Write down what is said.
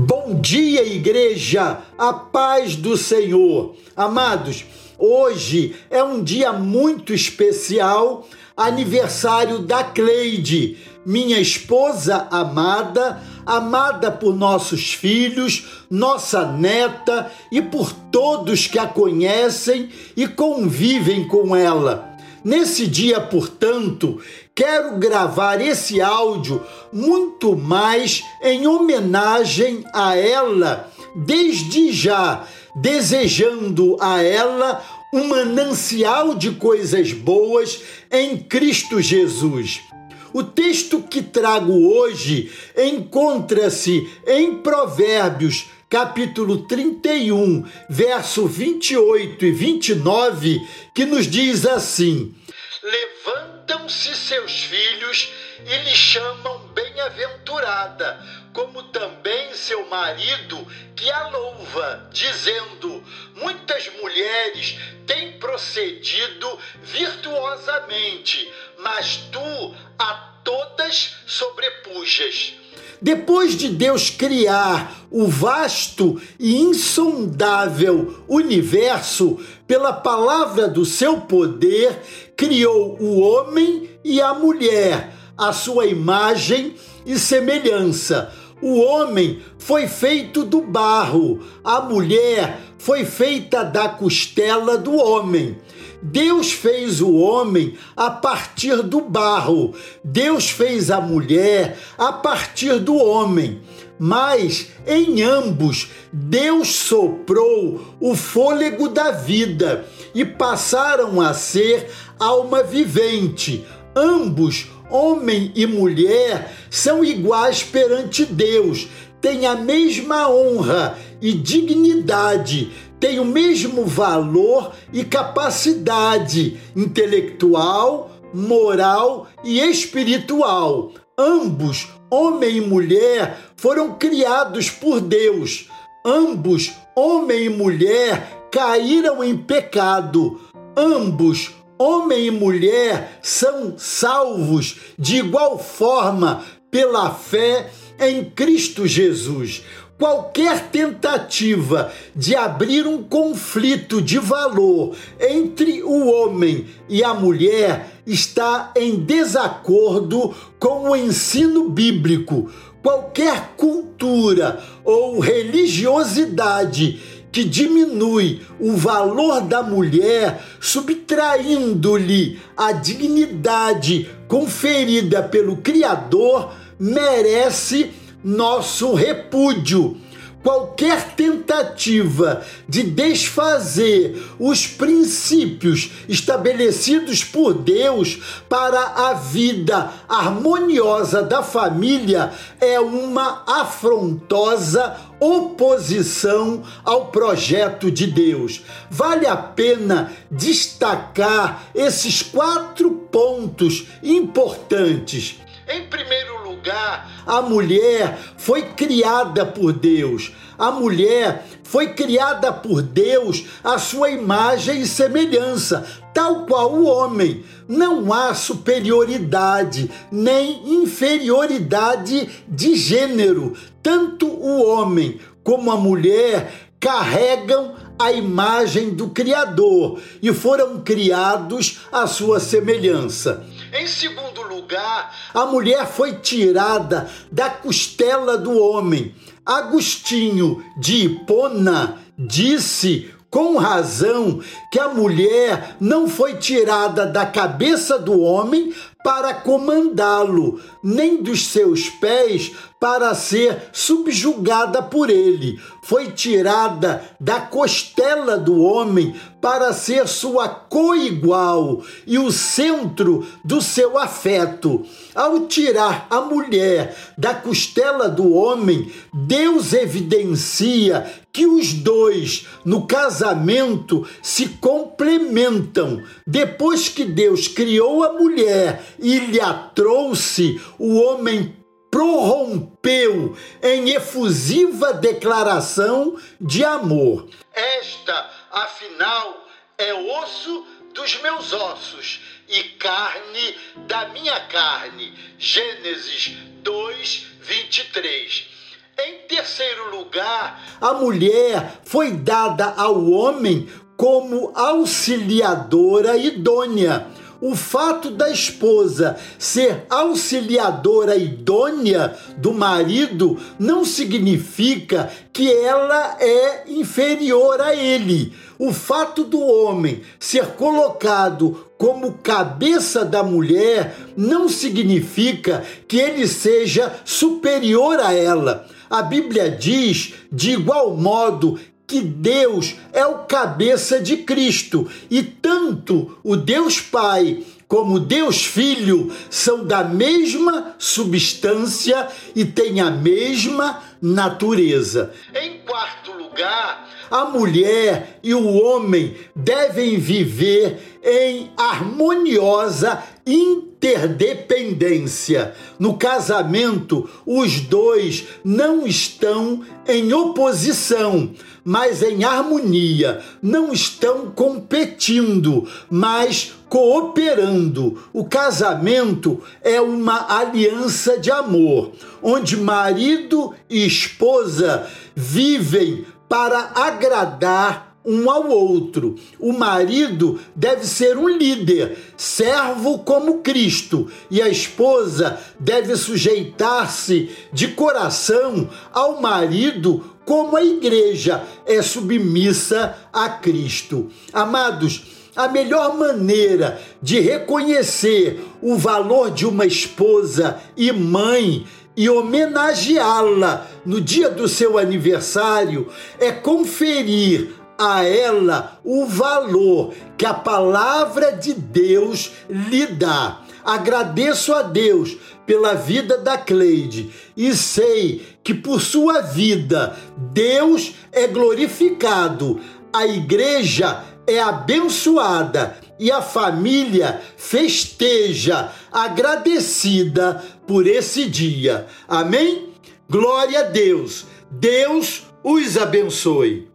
Bom dia, igreja, a paz do Senhor. Amados, hoje é um dia muito especial, aniversário da Cleide, minha esposa amada, amada por nossos filhos, nossa neta e por todos que a conhecem e convivem com ela. Nesse dia, portanto, quero gravar esse áudio muito mais em homenagem a ela, desde já, desejando a ela um manancial de coisas boas em Cristo Jesus. O texto que trago hoje encontra-se em Provérbios capítulo 31, verso 28 e 29, que nos diz assim: Levantam-se seus filhos e lhe chamam bem-aventurada, como também seu marido que a louva, dizendo: Muitas mulheres têm procedido virtuosamente, mas tu a todas sobrepujas. Depois de Deus criar o vasto e insondável universo, pela palavra do seu poder, criou o homem e a mulher, a sua imagem e semelhança. O homem foi feito do barro, a mulher foi feita da costela do homem. Deus fez o homem a partir do barro, Deus fez a mulher a partir do homem. Mas em ambos Deus soprou o fôlego da vida e passaram a ser alma vivente. Ambos, homem e mulher, são iguais perante Deus, têm a mesma honra e dignidade, têm o mesmo valor e capacidade intelectual, moral e espiritual. Ambos, homem e mulher, foram criados por Deus. Ambos, homem e mulher, caíram em pecado. Ambos, homem e mulher, são salvos de igual forma pela fé em Cristo Jesus. Qualquer tentativa de abrir um conflito de valor entre o homem e a mulher está em desacordo com o ensino bíblico. Qualquer cultura ou religiosidade que diminui o valor da mulher, subtraindo-lhe a dignidade conferida pelo Criador, merece nosso repúdio. Qualquer tentativa de desfazer os princípios estabelecidos por Deus para a vida harmoniosa da família é uma afrontosa oposição ao projeto de Deus. Vale a pena destacar esses quatro pontos importantes. Em primeiro lugar, a mulher foi criada por Deus. A mulher foi criada por Deus à sua imagem e semelhança, tal qual o homem. Não há superioridade nem inferioridade de gênero. Tanto o homem como a mulher carregam a imagem do Criador e foram criados à sua semelhança. Em segundo lugar, a mulher foi tirada da costela do homem. Agostinho de Hipona disse com razão que a mulher não foi tirada da cabeça do homem para comandá-lo, nem dos seus pés para ser subjugada por ele. Foi tirada da costela do homem para ser sua coigual e o centro do seu afeto. Ao tirar a mulher da costela do homem, Deus evidencia que os dois no casamento se complementam. Depois que Deus criou a mulher e lhe a trouxe, o homem prorrompeu em efusiva declaração de amor. Esta, afinal, é osso dos meus ossos e carne da minha carne. Gênesis 2, 23. Em terceiro lugar, a mulher foi dada ao homem como auxiliadora idônea. O fato da esposa ser auxiliadora idônea do marido não significa que ela é inferior a ele. O fato do homem ser colocado como cabeça da mulher não significa que ele seja superior a ela. A Bíblia diz, de igual modo, que Deus é o cabeça de Cristo e tanto o Deus Pai como Deus Filho são da mesma substância e têm a mesma natureza. Em quarto lugar, a mulher e o homem devem viver em harmoniosa interdependência. No casamento, os dois não estão em oposição, mas em harmonia. Não estão competindo, mas cooperando. O casamento é uma aliança de amor, onde marido e esposa vivem para agradar um ao outro. O marido deve ser um líder, servo como Cristo, e a esposa deve sujeitar-se de coração ao marido como a igreja é submissa a Cristo. Amados, a melhor maneira de reconhecer o valor de uma esposa e mãe e homenageá-la no dia do seu aniversário é conferir a ela o valor que a palavra de Deus lhe dá. Agradeço a Deus pela vida da Cleide e sei que por sua vida Deus é glorificado, a igreja é abençoada e a família festeja, agradecida por esse dia. Amém? Glória a Deus. Deus os abençoe.